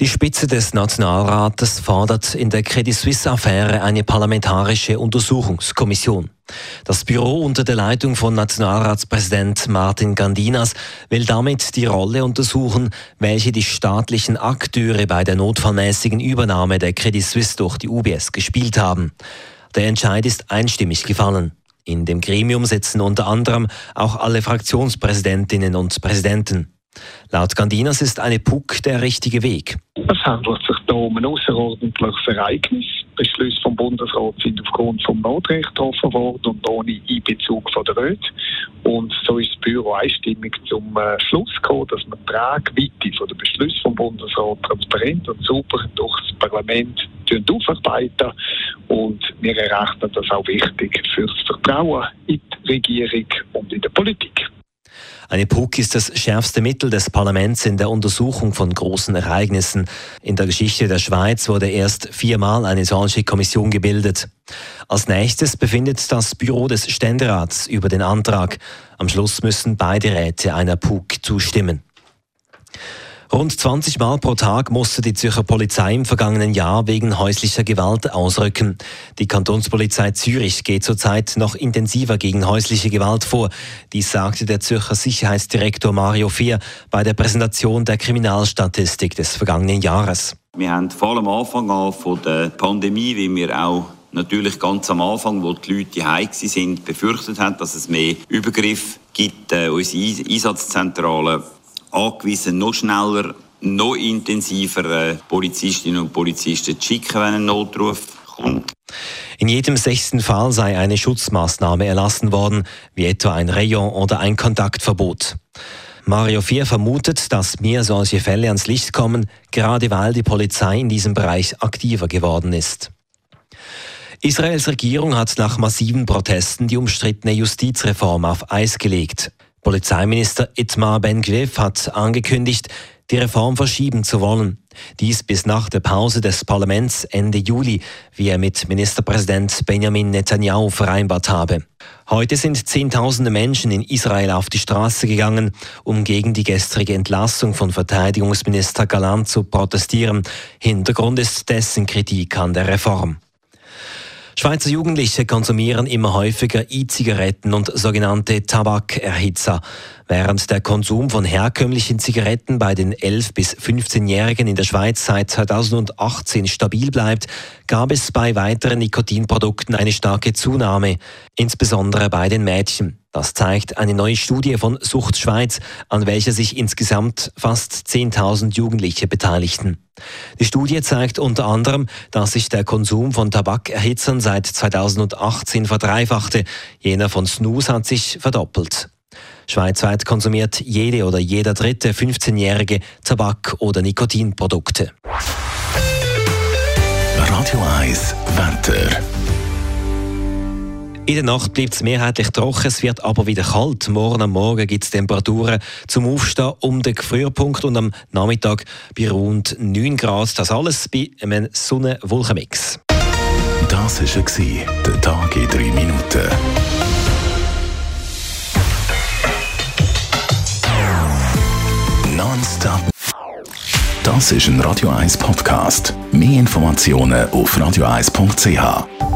Die Spitze des Nationalrates fordert in der Credit Suisse-Affäre eine parlamentarische Untersuchungskommission. Das Büro unter der Leitung von Nationalratspräsident Martin Gandinas will damit die Rolle untersuchen, welche die staatlichen Akteure bei der notfallmäßigen Übernahme der Credit Suisse durch die UBS gespielt haben. Der Entscheid ist einstimmig gefallen. In dem Gremium sitzen unter anderem auch alle Fraktionspräsidentinnen und Präsidenten. Laut Gandinas ist eine PUC der richtige Weg. Es handelt sich hier um ein außerordentliches Ereignis. Beschlüsse vom Bundesrat sind aufgrund vom Notrecht getroffen worden und ohne Einbezug von der Welt. Und so ist das Büro einstimmig zum äh, Schluss gekommen, dass man die Tragweite von der Beschlüsse vom Bundesrat transparent und super durch das Parlament aufarbeiten. Und wir erachten das auch wichtig für das Vertrauen in die Regierung und in die Politik. Eine PUC ist das schärfste Mittel des Parlaments in der Untersuchung von großen Ereignissen. In der Geschichte der Schweiz wurde erst viermal eine solche Kommission gebildet. Als nächstes befindet das Büro des Ständerats über den Antrag. Am Schluss müssen beide Räte einer PUC zustimmen. Rund 20 Mal pro Tag musste die Zürcher Polizei im vergangenen Jahr wegen häuslicher Gewalt ausrücken. Die Kantonspolizei Zürich geht zurzeit noch intensiver gegen häusliche Gewalt vor. Dies sagte der Zürcher Sicherheitsdirektor Mario Fier bei der Präsentation der Kriminalstatistik des vergangenen Jahres. Wir haben vor allem Anfang an von der Pandemie, wie wir auch natürlich ganz am Anfang, wo die Leute heim sind, befürchtet haben, dass es mehr Übergriff gibt. Äh, unsere Einsatzzentralen angewiesen, noch schneller, noch intensiver äh, Polizistinnen und Polizisten zu schicken, wenn ein Notruf kommt. In jedem sechsten Fall sei eine Schutzmaßnahme erlassen worden, wie etwa ein Rayon oder ein Kontaktverbot. Mario Vier vermutet, dass mehr solche Fälle ans Licht kommen, gerade weil die Polizei in diesem Bereich aktiver geworden ist. Israels Regierung hat nach massiven Protesten die umstrittene Justizreform auf Eis gelegt. Polizeiminister Itmar Ben-Gvir hat angekündigt, die Reform verschieben zu wollen. Dies bis nach der Pause des Parlaments Ende Juli, wie er mit Ministerpräsident Benjamin Netanyahu vereinbart habe. Heute sind Zehntausende Menschen in Israel auf die Straße gegangen, um gegen die gestrige Entlassung von Verteidigungsminister Galant zu protestieren. Hintergrund ist dessen Kritik an der Reform. Schweizer Jugendliche konsumieren immer häufiger E-Zigaretten und sogenannte Tabakerhitzer. Während der Konsum von herkömmlichen Zigaretten bei den 11- bis 15-Jährigen in der Schweiz seit 2018 stabil bleibt, gab es bei weiteren Nikotinprodukten eine starke Zunahme, insbesondere bei den Mädchen. Das zeigt eine neue Studie von Sucht Schweiz, an welcher sich insgesamt fast 10.000 Jugendliche beteiligten. Die Studie zeigt unter anderem, dass sich der Konsum von Tabakerhitzern seit 2018 verdreifachte. Jener von Snus hat sich verdoppelt. Schweizweit konsumiert jede oder jeder dritte 15-Jährige Tabak- oder Nikotinprodukte. Radio 1 Wetter. In der Nacht bleibt es mehrheitlich trocken, es wird aber wieder kalt. Morgen am Morgen gibt es Temperaturen zum Aufstehen um den Gefrierpunkt und am Nachmittag bei rund 9 Grad. Das alles bei einem Sonne-Wolkenmix. Das war der Tag in 3 Minuten. Nonstop. Das ist ein Radio 1 Podcast. Mehr Informationen auf radio1.ch.